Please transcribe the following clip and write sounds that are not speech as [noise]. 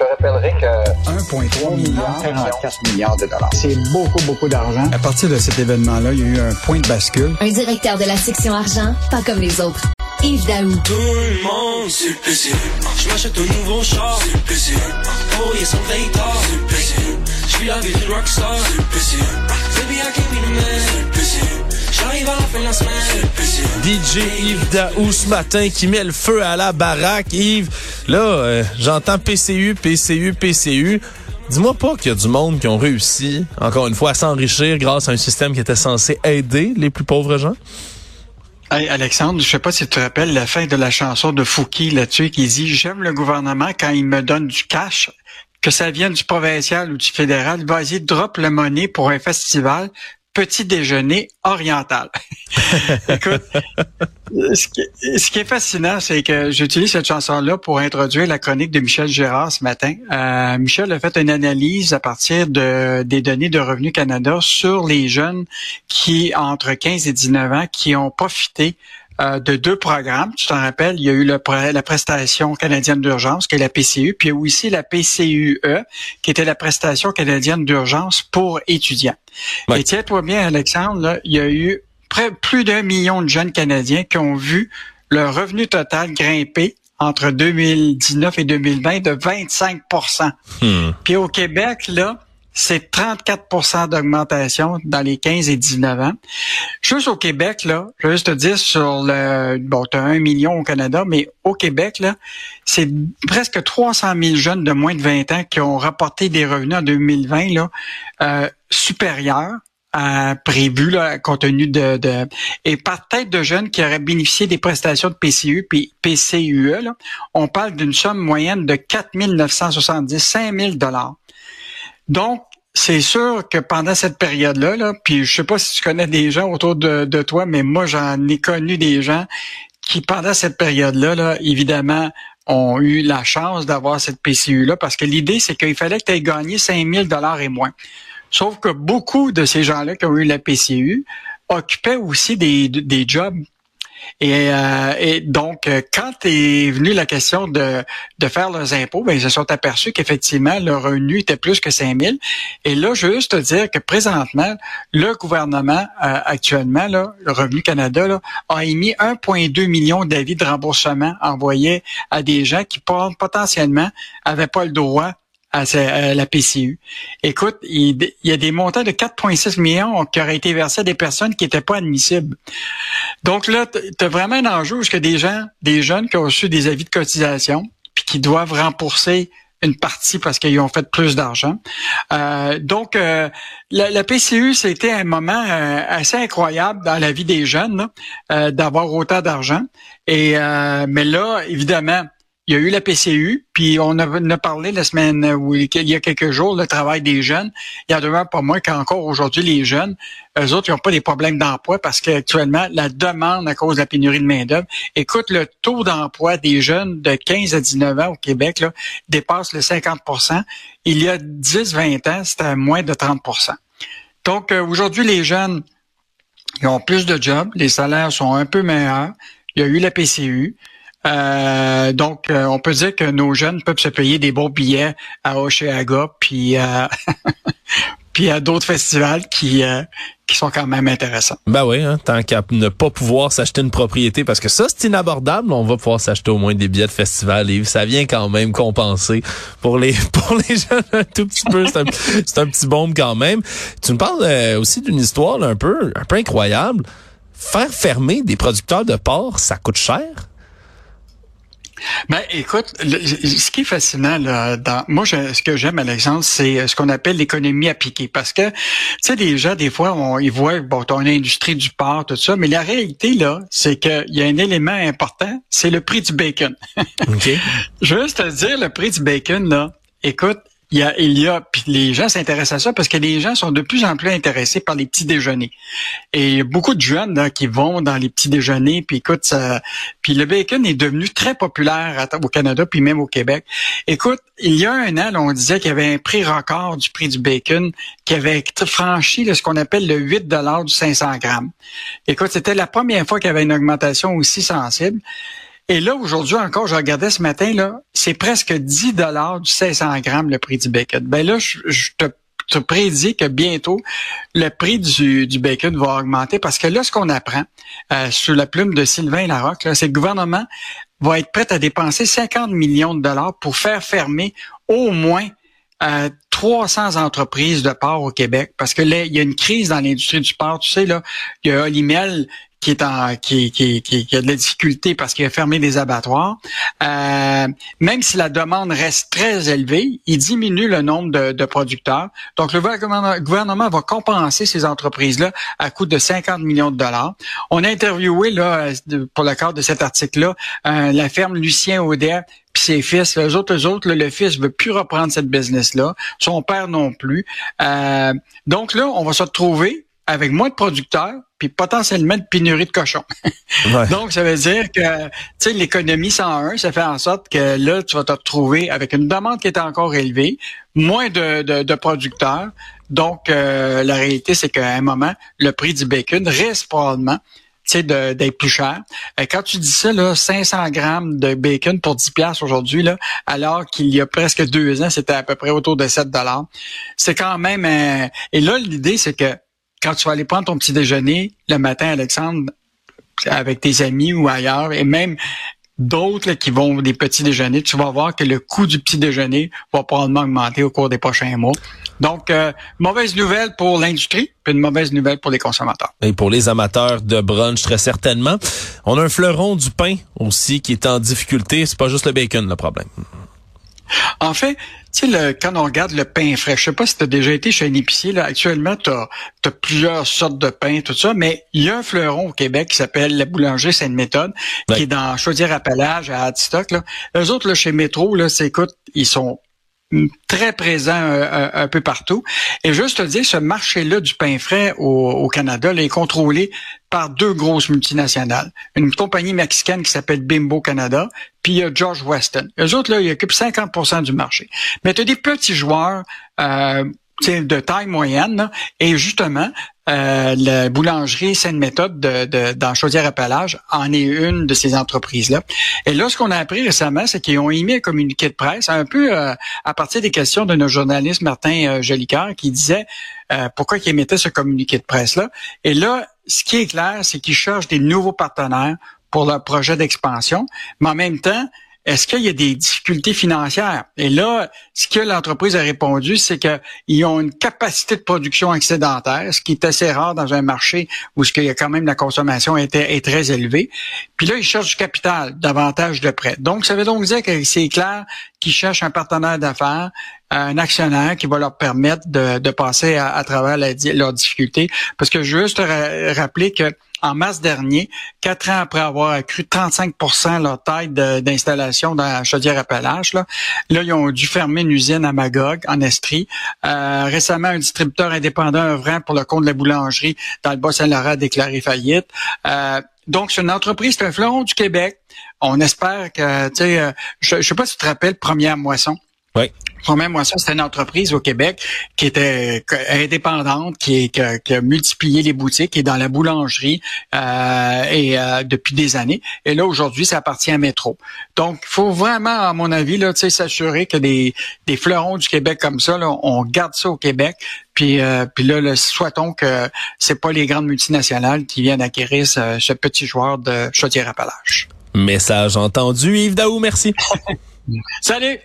te rappellerai que 1,3 milliard, 44 milliards de dollars. C'est beaucoup, beaucoup d'argent. À partir de cet événement-là, il y a eu un point de bascule. Un directeur de la section argent, pas comme les autres. Yves Daou. Tout le monde sur le PC. Je m'achète un nouveau char sur le PC. Yeah, son tard suis la vie du rockstar sur le PC. Baby, I can't be the man sur le PC. J'arrive à la fin de la semaine sur le PC. DJ Yves Daou ce matin qui met le feu à la baraque. Yves, là, euh, j'entends PCU, PCU, PCU. Dis-moi pas qu'il y a du monde qui ont réussi, encore une fois, à s'enrichir grâce à un système qui était censé aider les plus pauvres gens. Hey Alexandre, je sais pas si tu te rappelles la fin de la chanson de Fouki là-dessus qui dit j'aime le gouvernement quand il me donne du cash, que ça vienne du provincial ou du fédéral, vas-y drop le monnaie pour un festival, petit déjeuner oriental. [laughs] Écoute, ce qui, est fascinant, c'est que j'utilise cette chanson-là pour introduire la chronique de Michel Gérard ce matin. Euh, Michel a fait une analyse à partir de, des données de Revenu Canada sur les jeunes qui, entre 15 et 19 ans, qui ont profité euh, de deux programmes. Tu t'en rappelles, il y a eu le, la prestation canadienne d'urgence, qui est la PCU, puis il y a aussi la PCUE, qui était la prestation canadienne d'urgence pour étudiants. Et tiens-toi bien, Alexandre, là, il y a eu près, plus d'un million de jeunes Canadiens qui ont vu leur revenu total grimper entre 2019 et 2020 de 25% hmm. Puis au Québec, là, c'est 34% d'augmentation dans les 15 et 19 ans. Juste au Québec, là, je veux juste te dire sur le, bon, tu as un million au Canada, mais au Québec, là, c'est presque 300 000 jeunes de moins de 20 ans qui ont rapporté des revenus en 2020, là, euh, supérieurs à prévu là, compte tenu de, de et par tête de jeunes qui auraient bénéficié des prestations de PCU puis PCUE, là, on parle d'une somme moyenne de 4 970, 5 000 dollars. Donc, c'est sûr que pendant cette période-là, là, puis je sais pas si tu connais des gens autour de, toi, mais moi j'en ai connu des gens qui pendant cette période-là, là, évidemment, ont eu la chance d'avoir cette PCU-là, parce que l'idée, c'est qu'il fallait que tu aies gagné 5 000 dollars et moins. Sauf que beaucoup de ces gens-là qui ont eu la PCU occupaient aussi des jobs et, euh, et donc, euh, quand est venue la question de, de faire leurs impôts, ben, ils se sont aperçus qu'effectivement, leur revenu était plus que 5 000. Et là, je veux juste te dire que présentement, le gouvernement, euh, actuellement, le Revenu Canada, a émis 1,2 million d'avis de remboursement envoyés à des gens qui potentiellement avaient pas le droit à, la PCU. Écoute, il, y a des montants de 4,6 millions qui auraient été versés à des personnes qui n'étaient pas admissibles. Donc là, tu as vraiment un enjeu parce que des gens, des jeunes qui ont reçu des avis de cotisation, puis qui doivent rembourser une partie parce qu'ils ont fait plus d'argent. Euh, donc, euh, la, PCU, c'était un moment euh, assez incroyable dans la vie des jeunes d'avoir autant d'argent. Et mais là, évidemment, il y a eu la PCU, puis on a, parlé la semaine où il y a quelques jours, le travail des jeunes. Il y a demeure pas moins qu'encore aujourd'hui, les jeunes, eux autres, ils n'ont pas des problèmes d'emploi parce qu'actuellement, la demande à cause de la pénurie de main-d'œuvre, écoute, le taux d'emploi des jeunes de 15 à 19 ans au Québec là, dépasse le 50% Il y a 10-20 ans, c'était moins de 30% Donc, euh, aujourd'hui, les jeunes, ils ont plus de jobs, les salaires sont un peu meilleurs. Il y a eu la PCU. Euh, donc, euh, on peut dire que nos jeunes peuvent se payer des beaux billets à Oshéaga, puis euh, [laughs] puis à d'autres festivals qui qui sont quand même intéressants. Ben oui, hein, tant qu'à ne pas pouvoir s'acheter une propriété, parce que ça, c'est inabordable, on va pouvoir s'acheter au moins des billets de festival. Et ça vient quand même compenser pour les [laughs] pour les jeunes un tout petit peu. C'est un, un, petit bombe quand même. Tu me parles aussi d'une histoire un peu un peu incroyable. Faire fermer des producteurs de porc, ça coûte cher? Ben, écoute, ce qui est fascinant là, dans moi, ce que j'aime, Alexandre, c'est euh, ce qu'on appelle l'économie appliquée, parce que tu sais, les gens des fois, on, ils voient bon, ton industrie du porc, tout ça, mais la réalité là, c'est qu'il y a un élément important, c'est le prix du bacon. Okay. [laughs] Je veux juste te dire, le prix du bacon là, écoute, il y a, il y a, puis les gens s'intéressent à ça parce que les gens sont de plus en plus intéressés par les petits déjeuners. Et il y a beaucoup de jeunes qui vont dans les petits déjeuners, puis écoute, ça, puis le bacon est devenu très populaire au Canada, puis même au Québec. Écoute, il y a un an, on disait qu'il y avait un prix record du prix du bacon qui avait franchi ce qu'on appelle le 8 du 500 grammes. Écoute, c'était la première fois qu'il y avait une augmentation aussi sensible. Et là, aujourd'hui encore, je regardais ce matin, là, c'est presque 10 dollars du 500 grammes le prix du bacon. Ben là, je, te te prédis que bientôt, le prix du, du, bacon va augmenter parce que là, ce qu'on apprend euh, sous la plume de Sylvain Larocque, c'est que le gouvernement va être prêt à dépenser 50 millions de dollars pour faire fermer au moins euh, 300 entreprises de porc au Québec parce que là, il y a une crise dans l'industrie du porc. Tu sais, là, il y a Olimel qui est en qui, qui, qui, a de la difficulté parce qu'il a fermé des abattoirs. Euh, même si la demande reste très élevée, il diminue le nombre de, de producteurs. Donc le gouvernement va compenser ces entreprises-là à coût de 50 millions de dollars. On a interviewé là pour le cadre de cet article-là euh, la ferme Lucien Audet puis ses fils, les autres, autres, le fils veut plus reprendre cette business-là, son père non plus. Euh, donc là, on va se retrouver avec moins de producteurs, puis potentiellement de pénurie de cochons. [laughs] Donc, ça veut dire que tu sais, l'économie 101, ça fait en sorte que là, tu vas te retrouver avec une demande qui est encore élevée, moins de, de, producteurs. Donc, euh, la réalité, c'est qu'à un moment, le prix du bacon reste probablement d'être plus cher. Et quand tu dis ça, là, 500 grammes de bacon pour 10 piastres aujourd'hui, là, alors qu'il y a presque deux ans, c'était à peu près autour de 7 dollars. C'est quand même... et là, l'idée, c'est que quand tu vas aller prendre ton petit déjeuner le matin, Alexandre, avec tes amis ou ailleurs, et même d'autres qui vont des petits déjeuners, tu vas voir que le coût du petit déjeuner va probablement augmenter au cours des prochains mois. Donc, euh, mauvaise nouvelle pour l'industrie, puis une mauvaise nouvelle pour les consommateurs. Et pour les amateurs de brunch, très certainement. On a un fleuron du pain aussi qui est en difficulté. C'est pas juste le bacon le problème. En fait, tu sais, quand on regarde le pain frais, je sais pas si tu as déjà été chez un épicier, là, actuellement, tu as, plusieurs sortes de pain, tout ça, mais il y a un fleuron au Québec qui s'appelle la boulangerie Sainte-Méthode, qui est dans Chaudière-Appellage, à Hadstock. Là. Eux autres, là, chez Métro, là, c'est, écoute, ils sont très présent euh, un, peu partout. Et juste te dire, ce marché-là du pain frais au, Canada là, est contrôlé par deux grosses multinationales. Une compagnie mexicaine qui s'appelle Bimbo Canada, puis il y a George Weston. Eux autres, là, ils occupent 50% du marché. Mais tu as des petits joueurs euh, de taille moyenne. et justement, euh, la boulangerie Sainte-Méthode de, de, dans Chaudière-Appellage en est une de ces entreprises-là. Et là, ce qu'on a appris récemment, c'est qu'ils ont émis un communiqué de presse un peu euh, à partir des questions de notre journaliste Martin euh, qui disait euh, pourquoi ils émettaient ce communiqué de presse-là. Et là, ce qui est clair, c'est qu'ils cherchent des nouveaux partenaires pour leur projet d'expansion, mais en même temps, est-ce qu'il y a des difficultés financières? Et là, ce que l'entreprise a répondu, c'est qu'ils ont une capacité de production excédentaire, ce qui est assez rare dans un marché où ce qu'il y a quand même la consommation est, très élevée. Puis là, ils cherchent du capital, davantage de prêts. Donc, ça veut donc dire que c'est clair qu'ils cherchent un partenaire d'affaires, un actionnaire qui va leur permettre de, passer à, travers leurs difficultés. Parce que je veux juste rappeler que en mars dernier, quatre ans après avoir accru 35% leur taille d'installation dans Chaudière-Appalaches. Là, là, ils ont dû fermer une usine à Magog, en Estrie. Euh, récemment, un distributeur indépendant œuvrant pour le compte de la boulangerie dans le Bas-Saint-Laurent a déclaré faillite. Euh, donc, c'est une entreprise, c'est un fleuron du Québec. On espère que, tu sais, euh, je ne sais pas si tu te rappelles, Première Moisson. Oui. Même Moisson, c'était une entreprise au Québec qui était indépendante, qui, qui, qui, a multiplié les boutiques, qui est dans la boulangerie euh, et euh, depuis des années. Et là, aujourd'hui, ça appartient à Métro. Donc, il faut vraiment, à mon avis, là, s'assurer que des, des fleurons du Québec comme ça, là, on garde ça au Québec. Puis, euh, puis là, là, souhaitons que c'est pas les grandes multinationales qui viennent acquérir ce, ce petit joueur de Chaudière-Appalaches. Message entendu. Yves Daou, merci. [laughs] Salut!